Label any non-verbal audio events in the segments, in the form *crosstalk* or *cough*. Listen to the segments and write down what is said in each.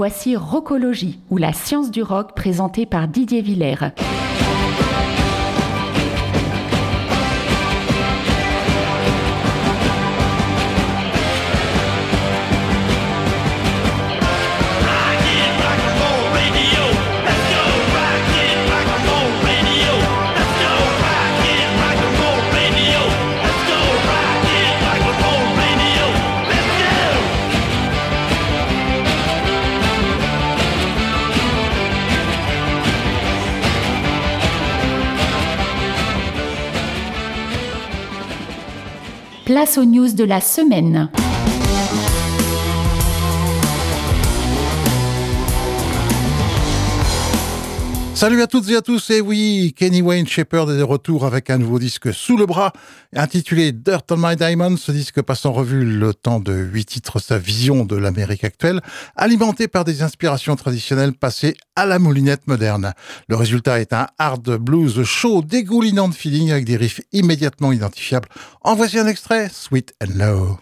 voici Rockologie, ou la science du rock présentée par Didier Villers. Place aux news de la semaine. Salut à toutes et à tous, et oui, Kenny Wayne Shepherd est de retour avec un nouveau disque sous le bras, intitulé Dirt on My Diamond. Ce disque passe en revue le temps de huit titres, sa vision de l'Amérique actuelle, alimenté par des inspirations traditionnelles passées à la moulinette moderne. Le résultat est un hard blues chaud, dégoulinant de feeling avec des riffs immédiatement identifiables. En voici un extrait, Sweet and Low.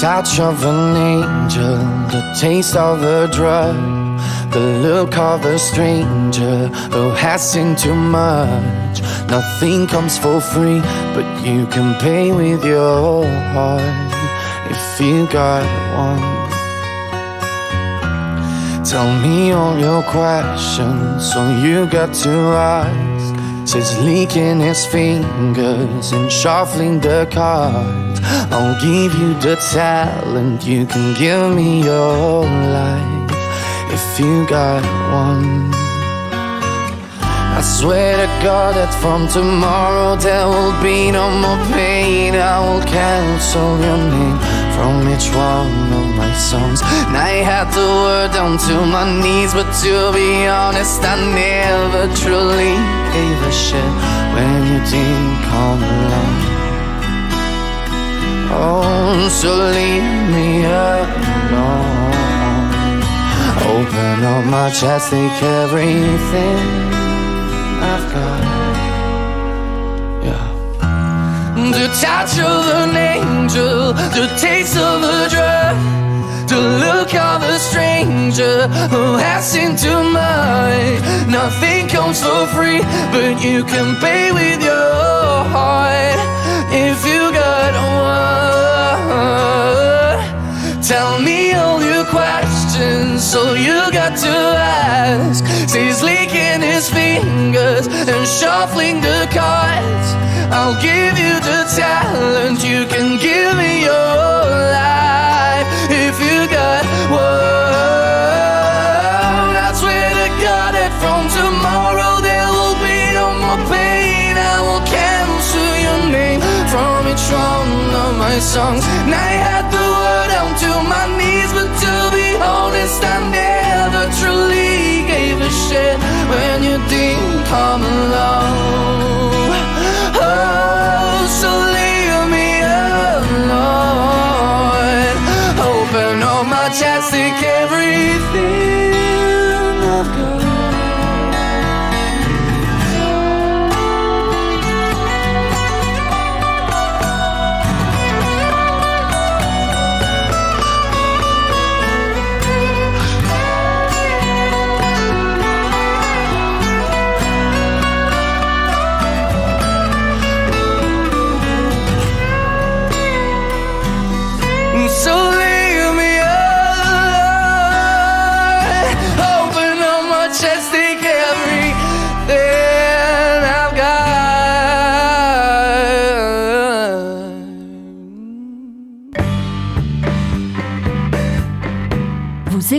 Touch of an angel, the taste of a drug, the look of a stranger who has seen too much. Nothing comes for free, but you can pay with your heart if you got one. Tell me all your questions, so you got to ask. Says licking his fingers and shuffling the cards. I'll give you the talent, you can give me your life if you got one. I swear to God that from tomorrow there will be no more pain. I will cancel your name from each one of my songs. And I had to word down to my knees, but to be honest, I never truly gave a shit when you didn't come along. So leave me alone. Open up my chest, take everything. I've got. Yeah. The touch of an angel, the taste of a drug, the look of a stranger who has too much. Nothing comes for free, but you can pay with your heart if you got one. Tell me all your questions, so you got to ask. He's licking his fingers and shuffling the cards. I'll give you the talent, you can give me your songs. And I had the word down to my knees, but to be honest, I never truly gave a shit when you didn't come along.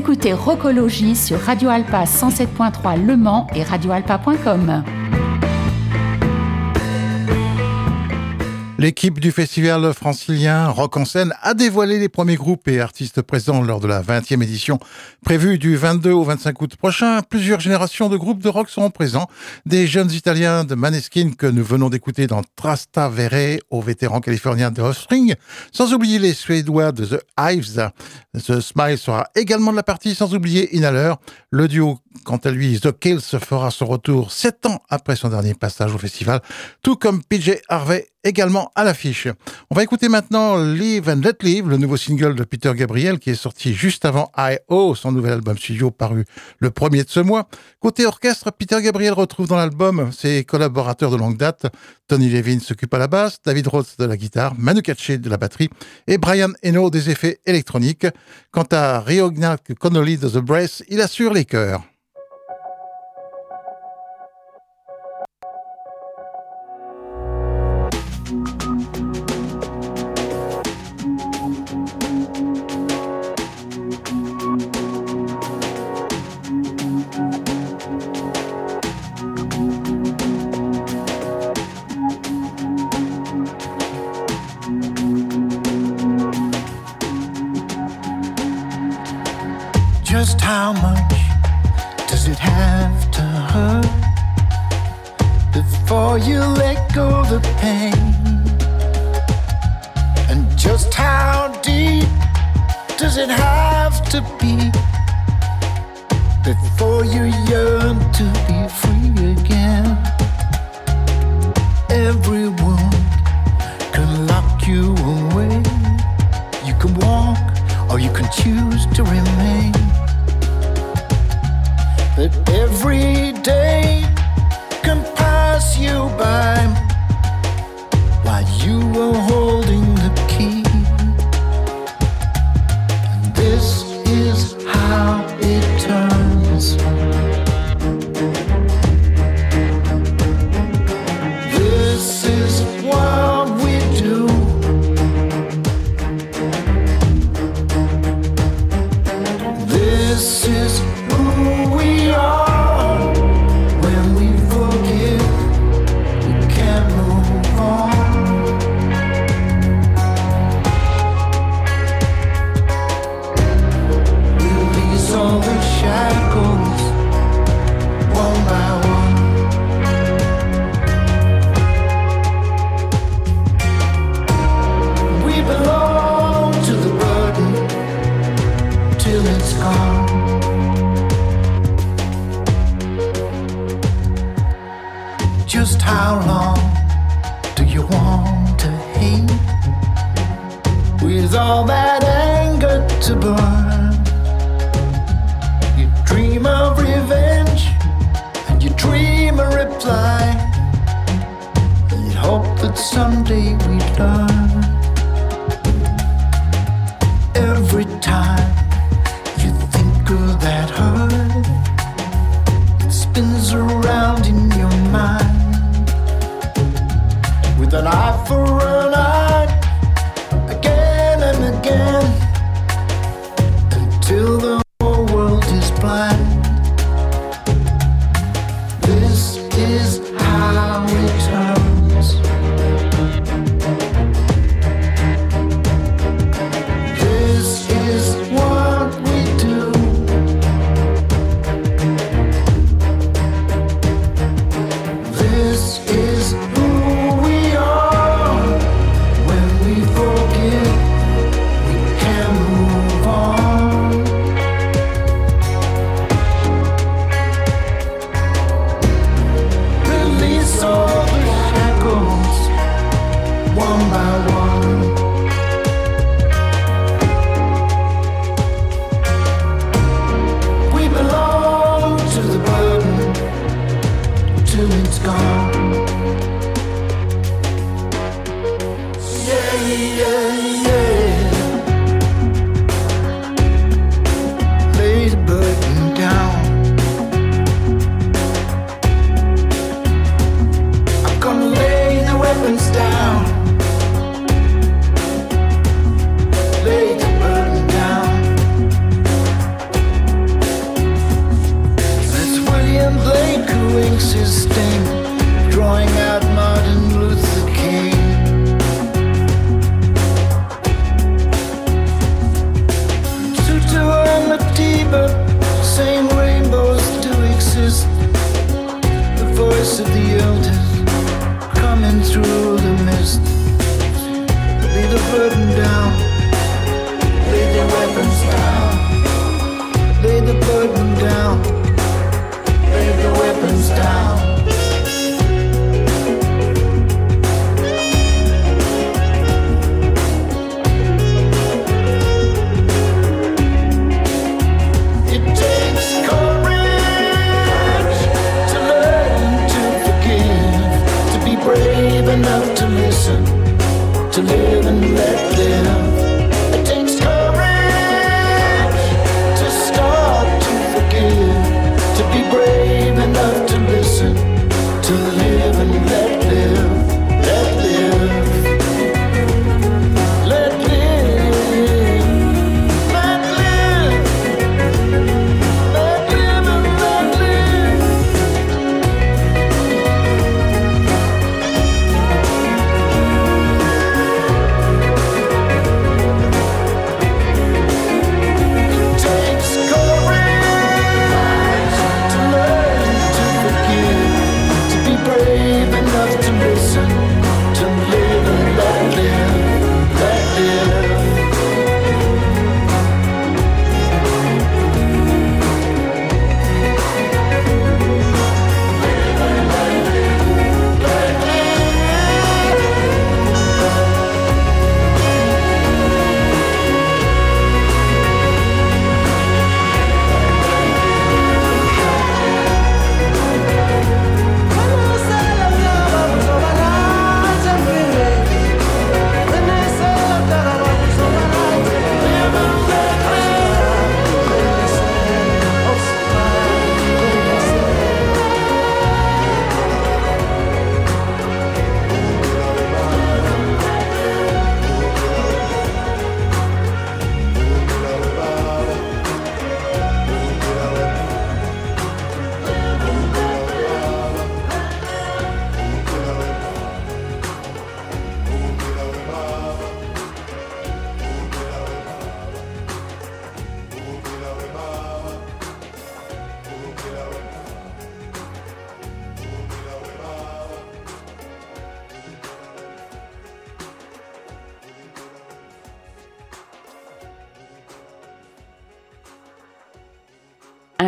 Écoutez Rocologie sur Radio Alpa 107.3 Le Mans et radioalpa.com. L'équipe du festival francilien Rock en scène a dévoilé les premiers groupes et artistes présents lors de la 20e édition prévue du 22 au 25 août prochain. Plusieurs générations de groupes de rock seront présents. Des jeunes Italiens de Maneskin que nous venons d'écouter dans Trastavere aux vétérans californiens de Offspring, sans oublier les Suédois de The Hives. The Smile sera également de la partie, sans oublier Inhaler. Le duo, quant à lui, The Kills fera son retour sept ans après son dernier passage au festival, tout comme PJ Harvey également à l'affiche. On va écouter maintenant Live and Let Live, le nouveau single de Peter Gabriel qui est sorti juste avant I.O., son nouvel album studio paru le premier de ce mois. Côté orchestre, Peter Gabriel retrouve dans l'album ses collaborateurs de longue date. Tony Levin s'occupe à la basse, David Rhodes de la guitare, Manu Katché de la batterie et Brian Eno des effets électroniques. Quant à Riogna Connolly de The Brace, il assure les chœurs.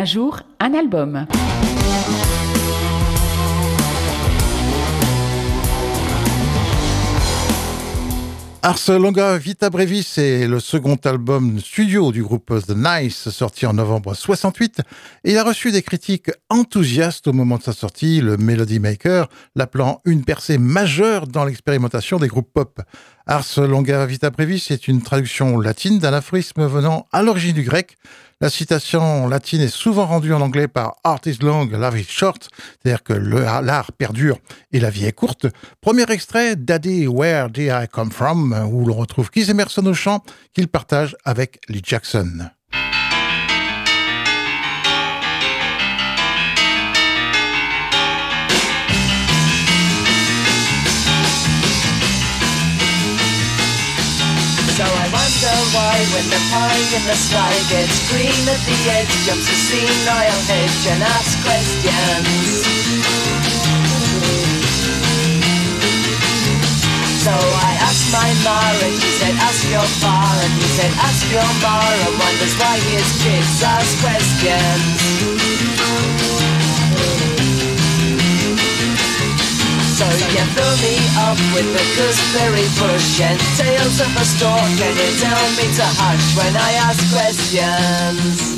jour un album. Ars Longa Vita Brevis est le second album studio du groupe The Nice, sorti en novembre 68, et il a reçu des critiques enthousiastes au moment de sa sortie, le Melody Maker l'appelant une percée majeure dans l'expérimentation des groupes pop. Ars Longa Vita Brevis est une traduction latine d'un aphorisme venant à l'origine du grec, la citation latine est souvent rendue en anglais par Art is long, love is short, c'est-à-dire que l'art perdure et la vie est courte. Premier extrait, Daddy, Where Did I Come From, où l'on retrouve Keith Emerson au chant qu'il partage avec Lee Jackson. Why when the pie in the sky gets green at the edge jumps a senile hedge and asks questions. So I asked my ma and she said ask your pa and he said ask your ma and wonders why his kids ask questions. So you fill me up with the gooseberry bush and tales of a stork and you tell me to hush when I ask questions.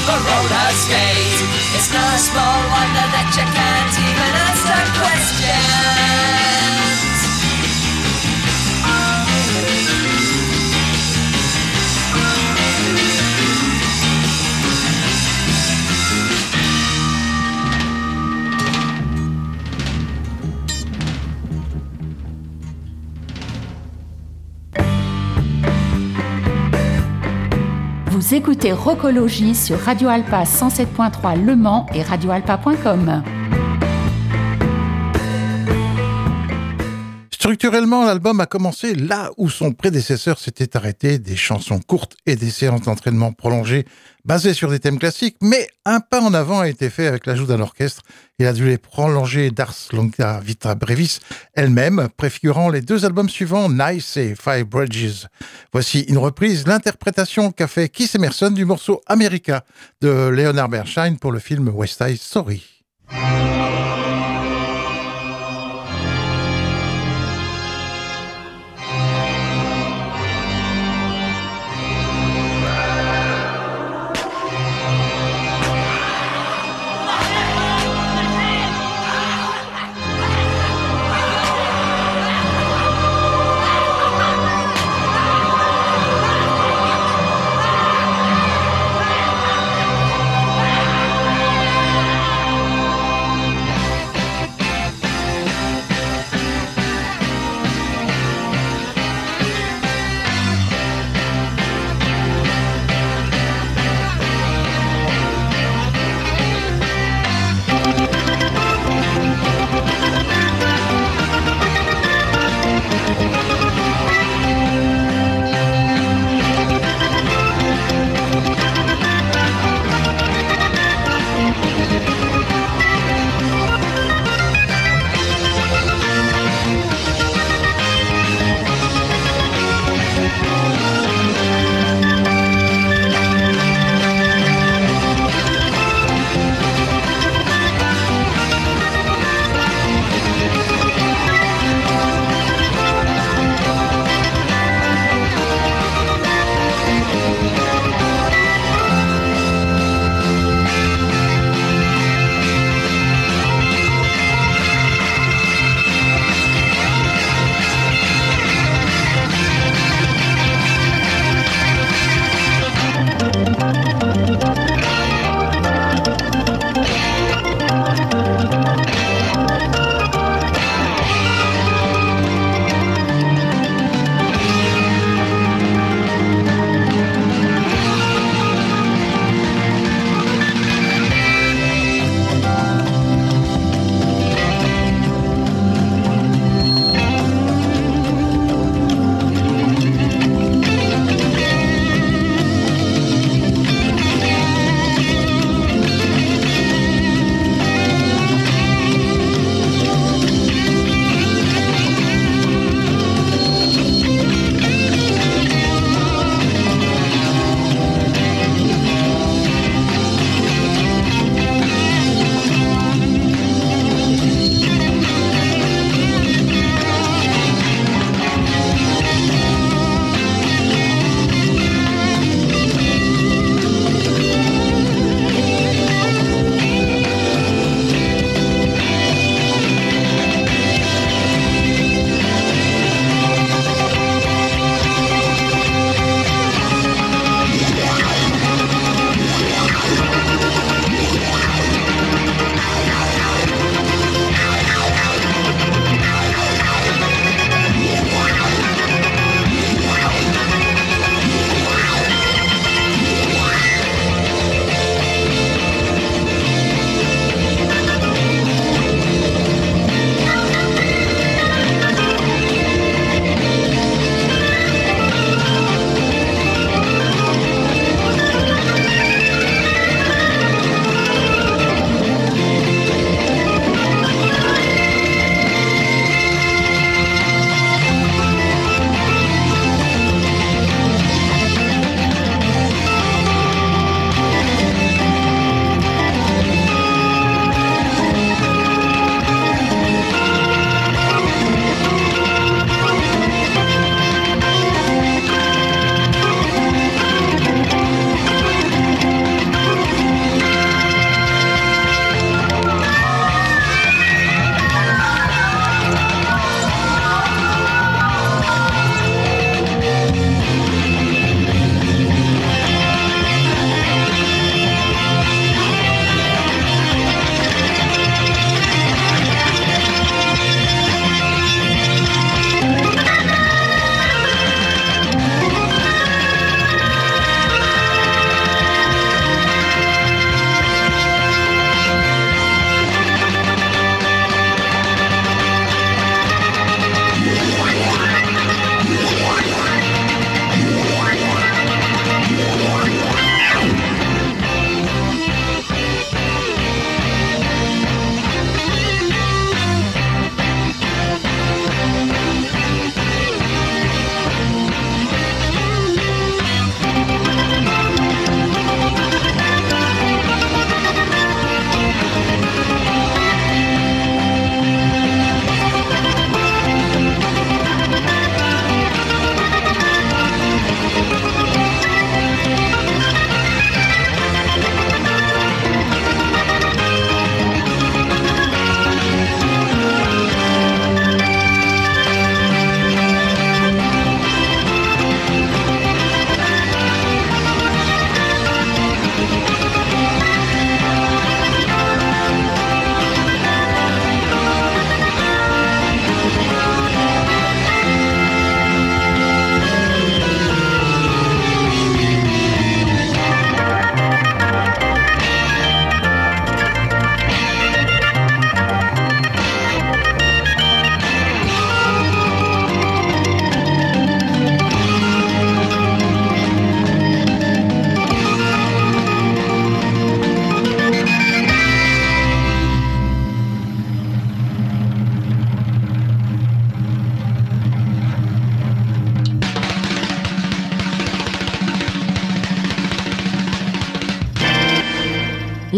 on the roller skate. It's no small wonder that you can écoutez Rocologie sur Radio Alpa 107.3 Le Mans et radioalpa.com. Structurellement, l'album a commencé là où son prédécesseur s'était arrêté, des chansons courtes et des séances d'entraînement prolongées basées sur des thèmes classiques, mais un pas en avant a été fait avec l'ajout d'un orchestre. Il a dû les prolonger d'Ars Longa Vita Brevis elle-même, préfigurant les deux albums suivants, Nice et Five Bridges. Voici une reprise, l'interprétation qu'a fait Keith Emerson du morceau America de Leonard Bernstein pour le film West Side Story.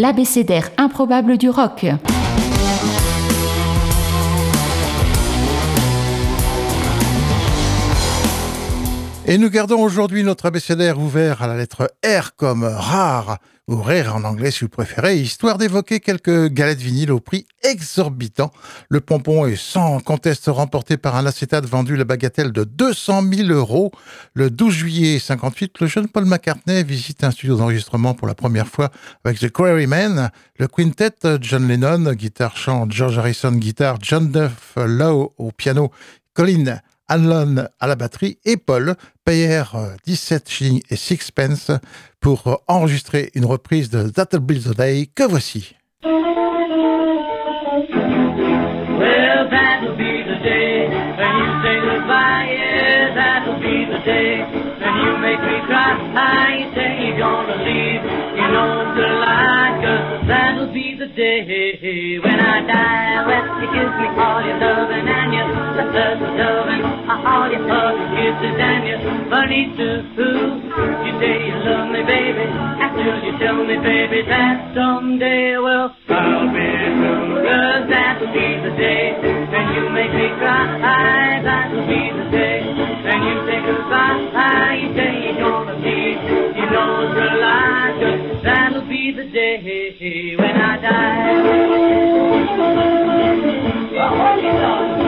L'abécédaire improbable du rock. Et nous gardons aujourd'hui notre abécédaire ouvert à la lettre R comme rare, ou rare en anglais si vous préférez, histoire d'évoquer quelques galettes vinyles au prix exorbitant. Le pompon est sans conteste remporté par un acétate vendu la bagatelle de 200 000 euros. Le 12 juillet 58, le jeune Paul McCartney visite un studio d'enregistrement pour la première fois avec The Quarrymen, le quintet John Lennon, guitare chant, George Harrison, guitare, John Duff Lowe au piano, Colin Allen à la batterie et Paul. Payèrent 17 shillings et 6 pence pour enregistrer une reprise de That'll Be the Day que voici. When you make me cry. You say you're gonna leave, you know it's a lie, cause that'll be the day when I die. Well, you give me all your loving and your love, loving, all your hugs, kisses and your money too. You say you love me, baby, until you tell me, baby, that someday, well, I'll be through. Cause that'll be the day when you make me cry. That'll be the day when you it's a. Cause that'll be the day when I die. Oh,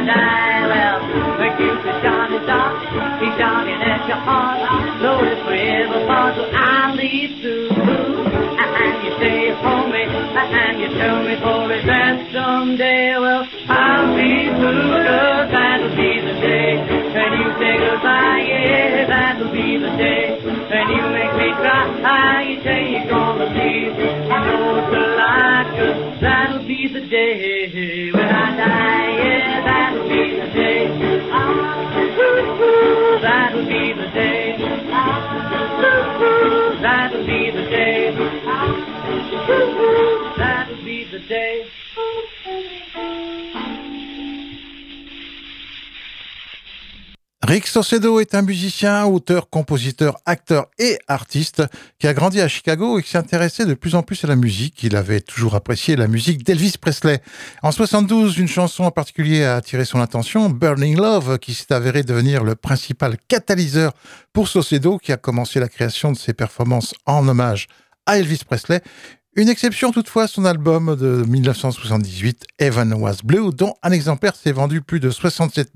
I die. Well, when you say Johnny Doc, he's shouting at your heart. So if we ever part, so I'll leave too. And you stay for me, and you tell me for it that someday, well, I'll be that'll be the day when you say goodbye, yeah, that'll be the day when you make me cry, you say you're gonna leave, Saucedo est un musicien, auteur, compositeur, acteur et artiste qui a grandi à Chicago et qui s'intéressait de plus en plus à la musique. Il avait toujours apprécié la musique d'Elvis Presley. En 72, une chanson en particulier a attiré son attention, Burning Love, qui s'est avéré devenir le principal catalyseur pour Saucedo, qui a commencé la création de ses performances en hommage à Elvis Presley. Une exception toutefois, son album de 1978, Heaven Was Blue, dont un exemplaire s'est vendu plus de 67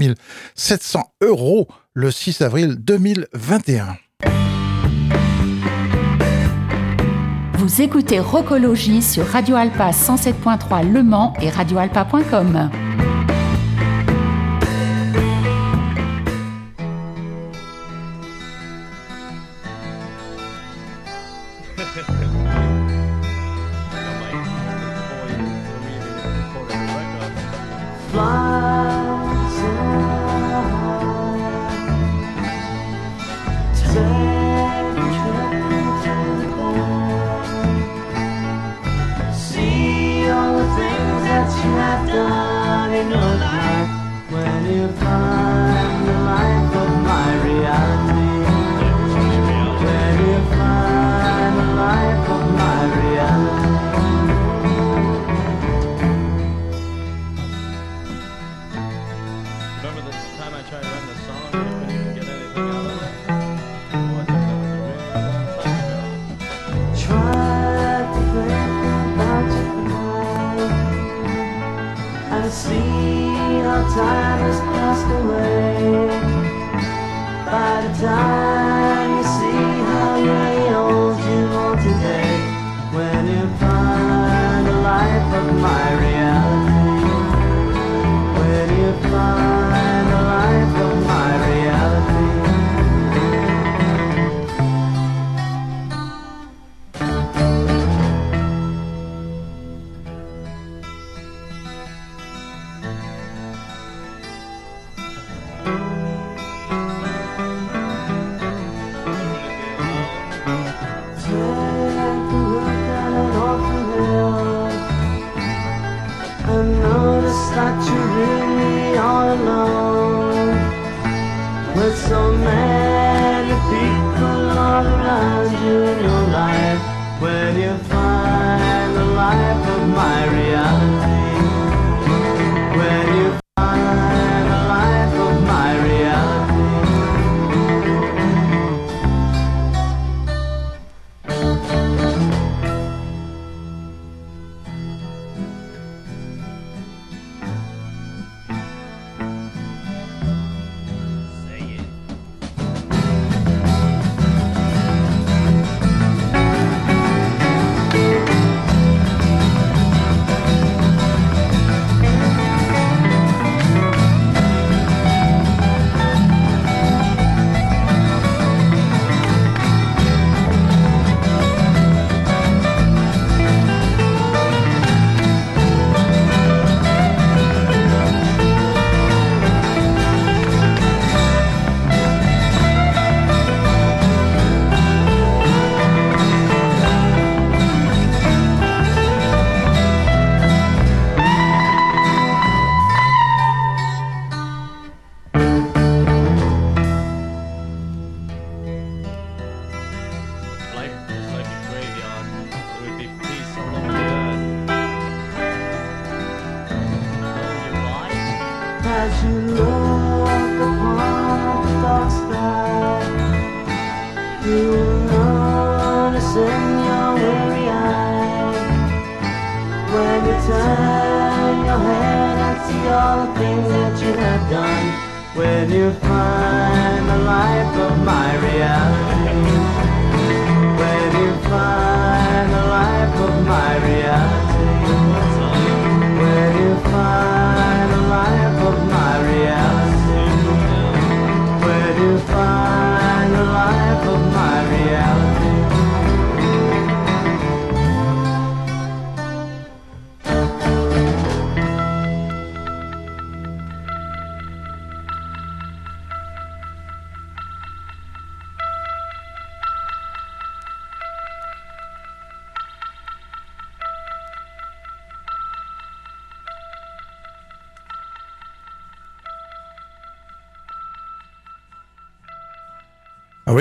700 euros le 6 avril 2021. Vous écoutez Rocologie sur Radio Alpa 107.3 Le Mans et radioalpa.com. life of my reality.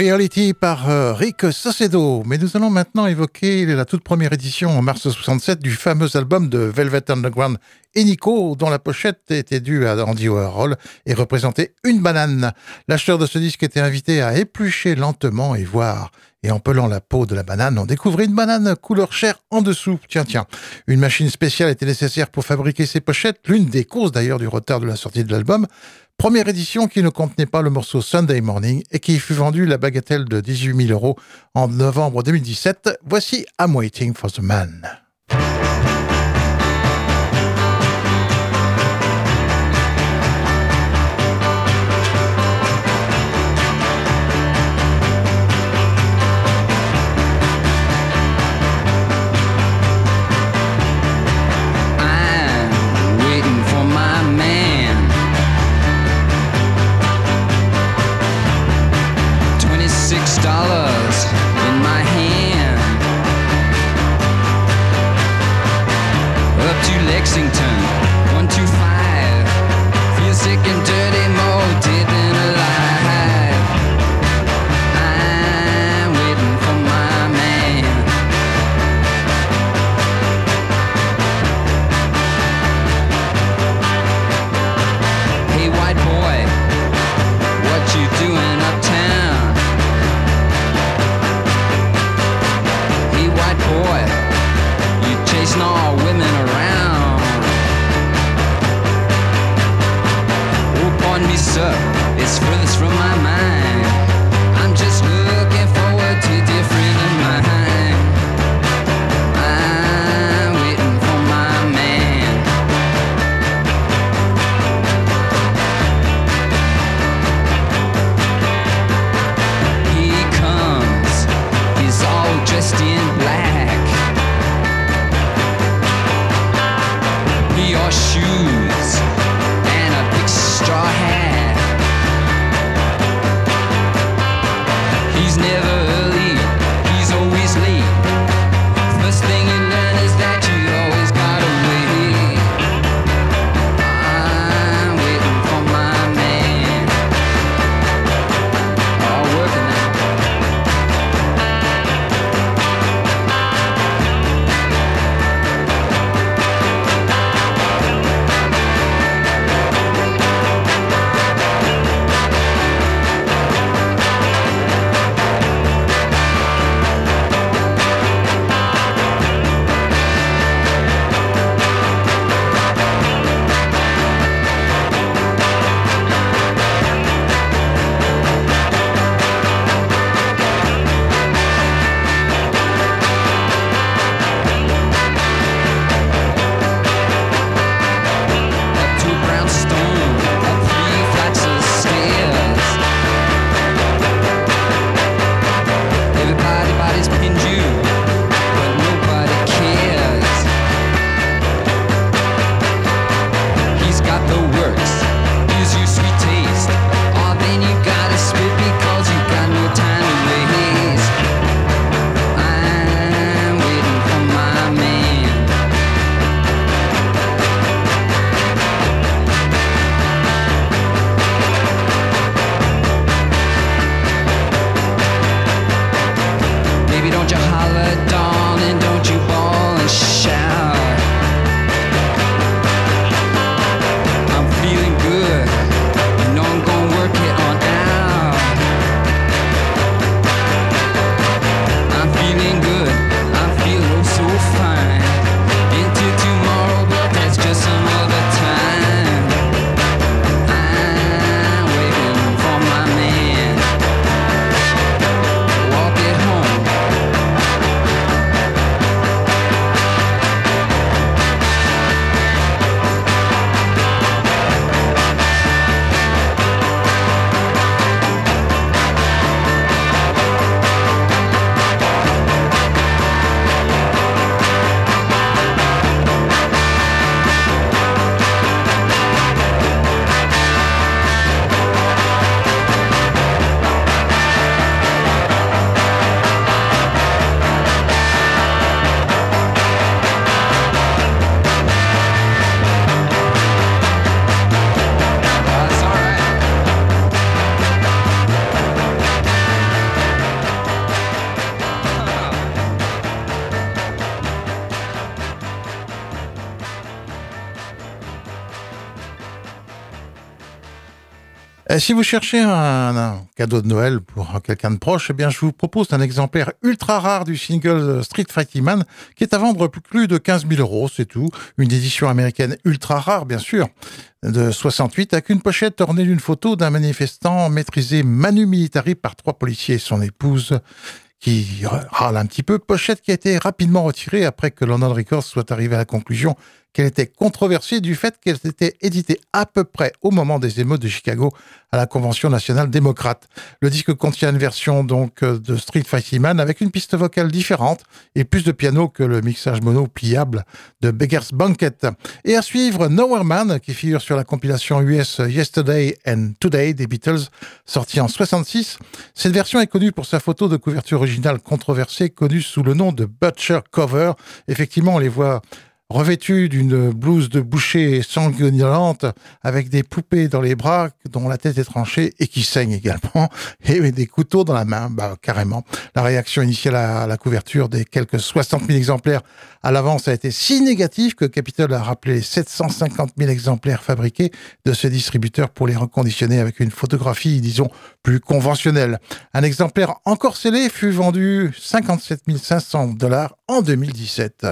Reality par euh, Rick Saucedo. Mais nous allons maintenant évoquer la toute première édition en mars 67 du fameux album de Velvet Underground et Nico, dont la pochette était due à Andy Warhol et représentait une banane. L'acheteur de ce disque était invité à éplucher lentement et voir. Et en pelant la peau de la banane, on découvrait une banane couleur chair en dessous. Tiens, tiens. Une machine spéciale était nécessaire pour fabriquer ces pochettes, l'une des causes d'ailleurs du retard de la sortie de l'album. Première édition qui ne contenait pas le morceau Sunday Morning et qui fut vendu la bagatelle de 18 000 euros en novembre 2017. Voici I'm Waiting for the Man. Lexington, 125. Feel sick and dirty, moldy. Et si vous cherchez un, cadeau de Noël pour quelqu'un de proche, eh bien, je vous propose un exemplaire ultra rare du single Street Fighting Man qui est à vendre plus de 15 000 euros, c'est tout. Une édition américaine ultra rare, bien sûr, de 68, avec une pochette ornée d'une photo d'un manifestant maîtrisé manu militari par trois policiers et son épouse qui râle un petit peu. Pochette qui a été rapidement retirée après que London Records soit arrivé à la conclusion qu'elle était controversée du fait qu'elle était éditée à peu près au moment des émeutes de Chicago à la Convention nationale démocrate. Le disque contient une version donc euh, de Street Fighting Man avec une piste vocale différente et plus de piano que le mixage mono pliable de Beggar's Banquet. Et à suivre Nowhere Man qui figure sur la compilation US Yesterday and Today des Beatles sortie en 66. Cette version est connue pour sa photo de couverture originale controversée connue sous le nom de Butcher Cover. Effectivement, on les voit revêtus d'une blouse de boucher sanguinolente avec des poupées dans les bras dont la tête est tranchée et qui saignent également *laughs* et des couteaux dans la main, bah, carrément. La réaction initiale à la couverture des quelques 60 000 exemplaires à l'avance a été si négative que Capitol a rappelé les 750 000 exemplaires fabriqués de ce distributeur pour les reconditionner avec une photographie, disons, plus conventionnelle. Un exemplaire encore scellé fut vendu 57 500 dollars en 2017.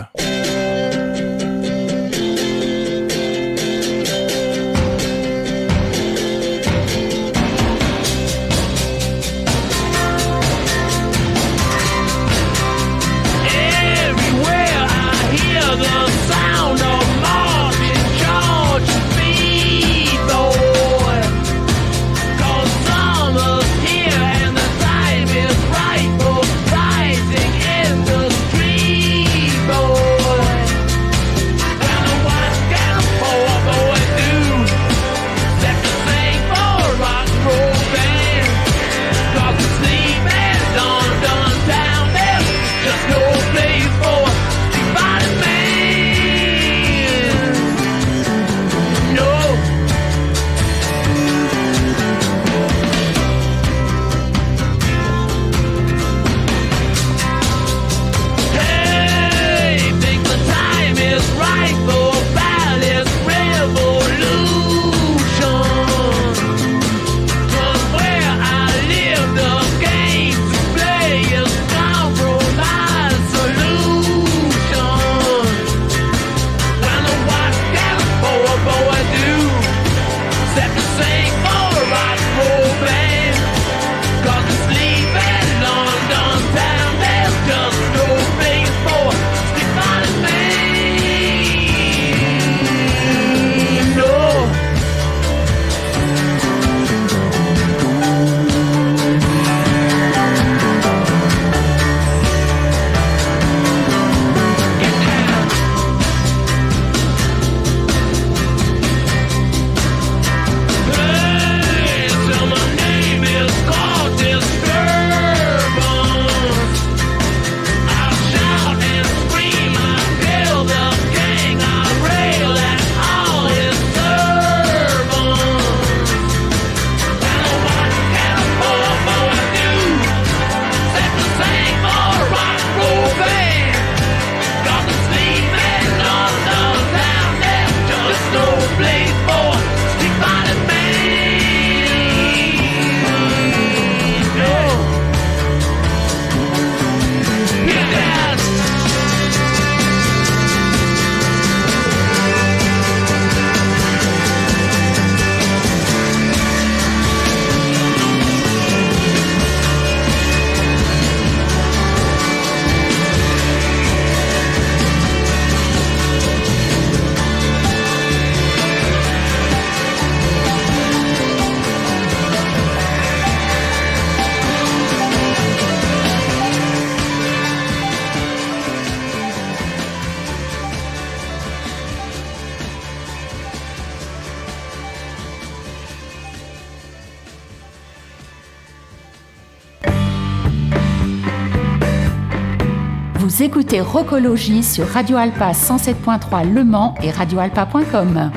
Vous écoutez Rocologie sur Radio Alpa 107.3 Le Mans et radioalpa.com.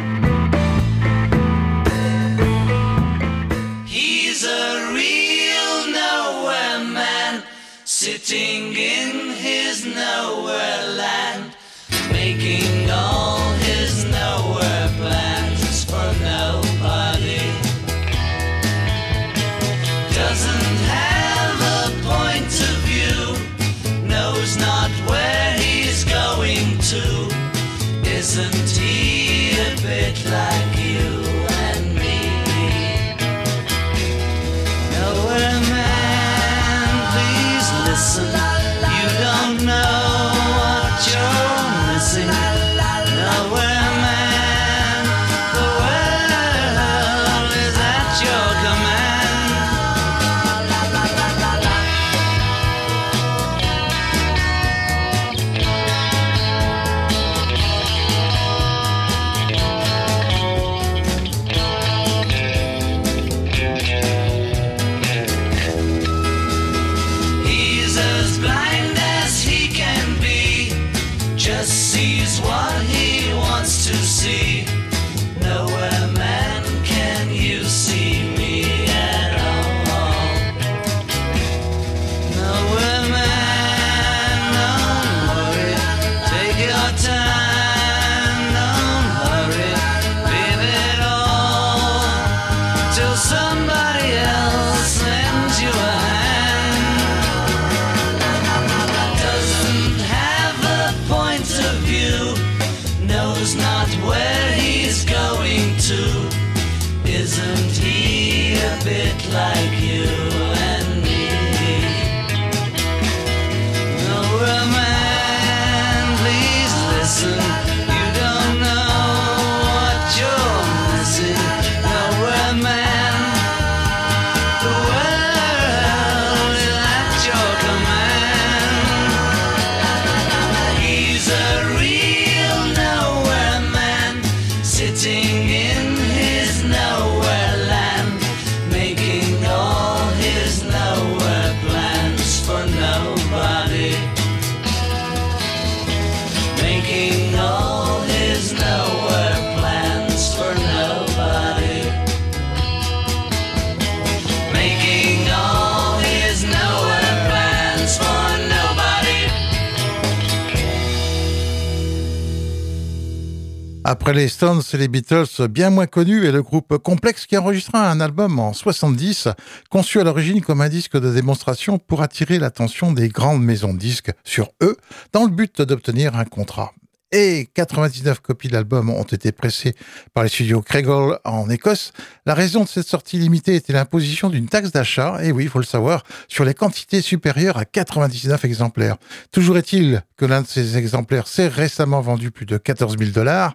Après les Stones et les Beatles, bien moins connus, et le groupe Complex qui enregistra un album en 70, conçu à l'origine comme un disque de démonstration pour attirer l'attention des grandes maisons de disques sur eux, dans le but d'obtenir un contrat. Et 99 copies de l'album ont été pressées par les studios Craigle en Écosse. La raison de cette sortie limitée était l'imposition d'une taxe d'achat, et oui, il faut le savoir, sur les quantités supérieures à 99 exemplaires. Toujours est-il que l'un de ces exemplaires s'est récemment vendu plus de 14 000 dollars.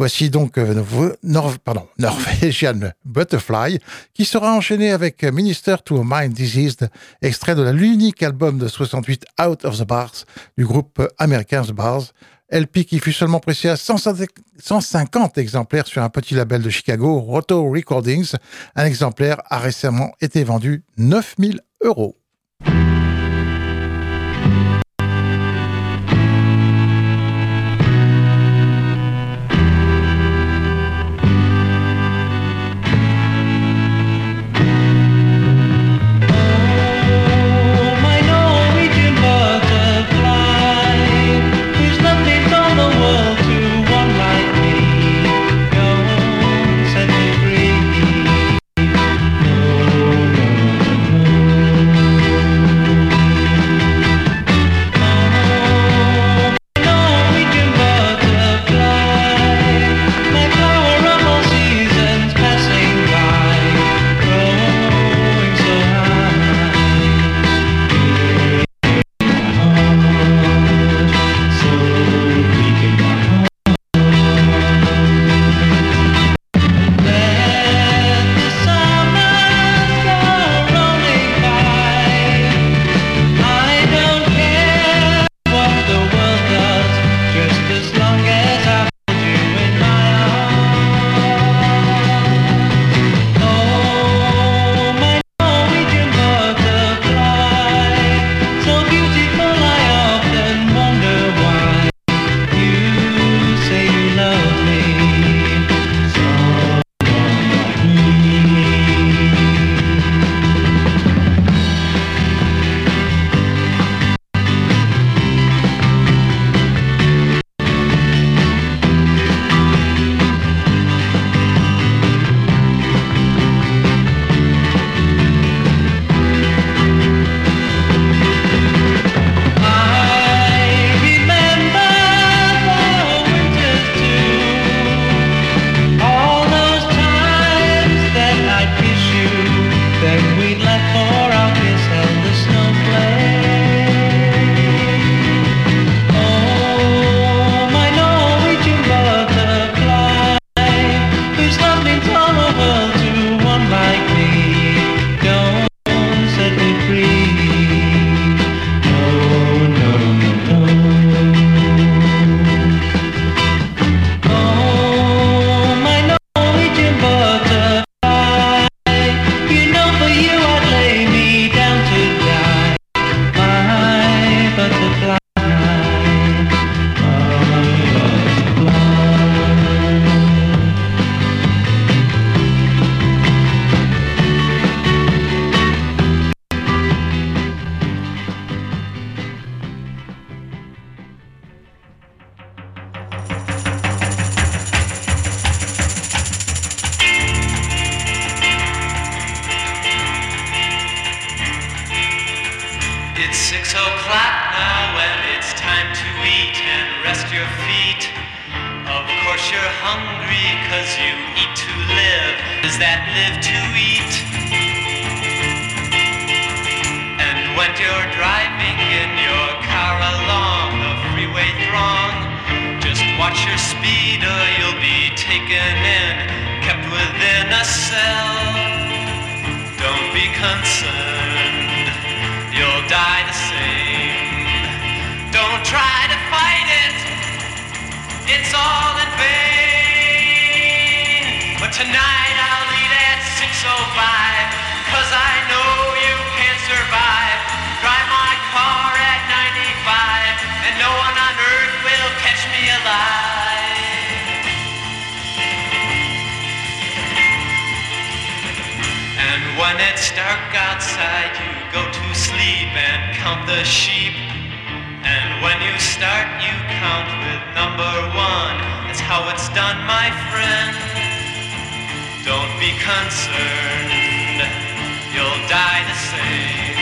Voici donc euh, Nor- Norwegian *laughs* Butterfly, qui sera enchaîné avec Minister to a Mind Diseased, extrait de l'unique album de 68 Out of the Bars du groupe américain The Bars. LP qui fut seulement pressé à 150 exemplaires sur un petit label de Chicago, Roto Recordings. Un exemplaire a récemment été vendu 9000 euros. When you're driving in your car along the freeway throng, just watch your speed or you'll be taken in, kept within a cell. Don't be concerned, dark outside, you go to sleep and count the sheep. And when you start, you count with number one. That's how it's done, my friend. Don't be concerned, you'll die the same.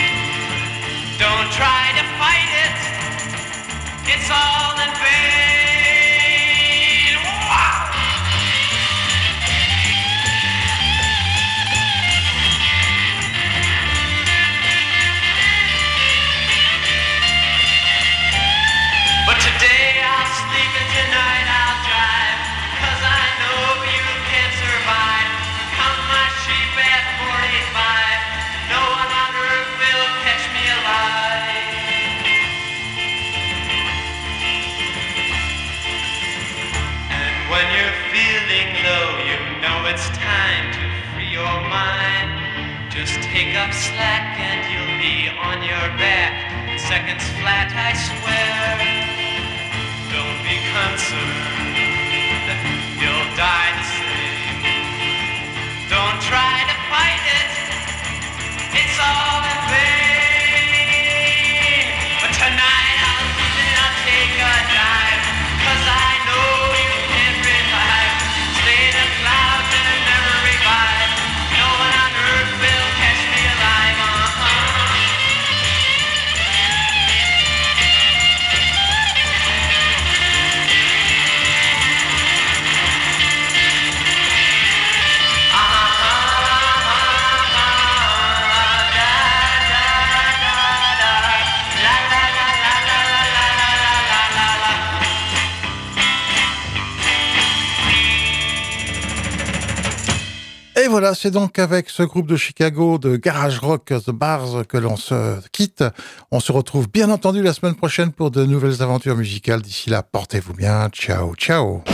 Don't try to fight it, it's all in vain. Slack and you'll be on your back. in Seconds flat, I swear. Don't be concerned, you'll die the same. Don't try voilà, c'est donc avec ce groupe de Chicago de garage rock The Bars que l'on se quitte. On se retrouve bien entendu la semaine prochaine pour de nouvelles aventures musicales. D'ici là, portez-vous bien. Ciao, ciao.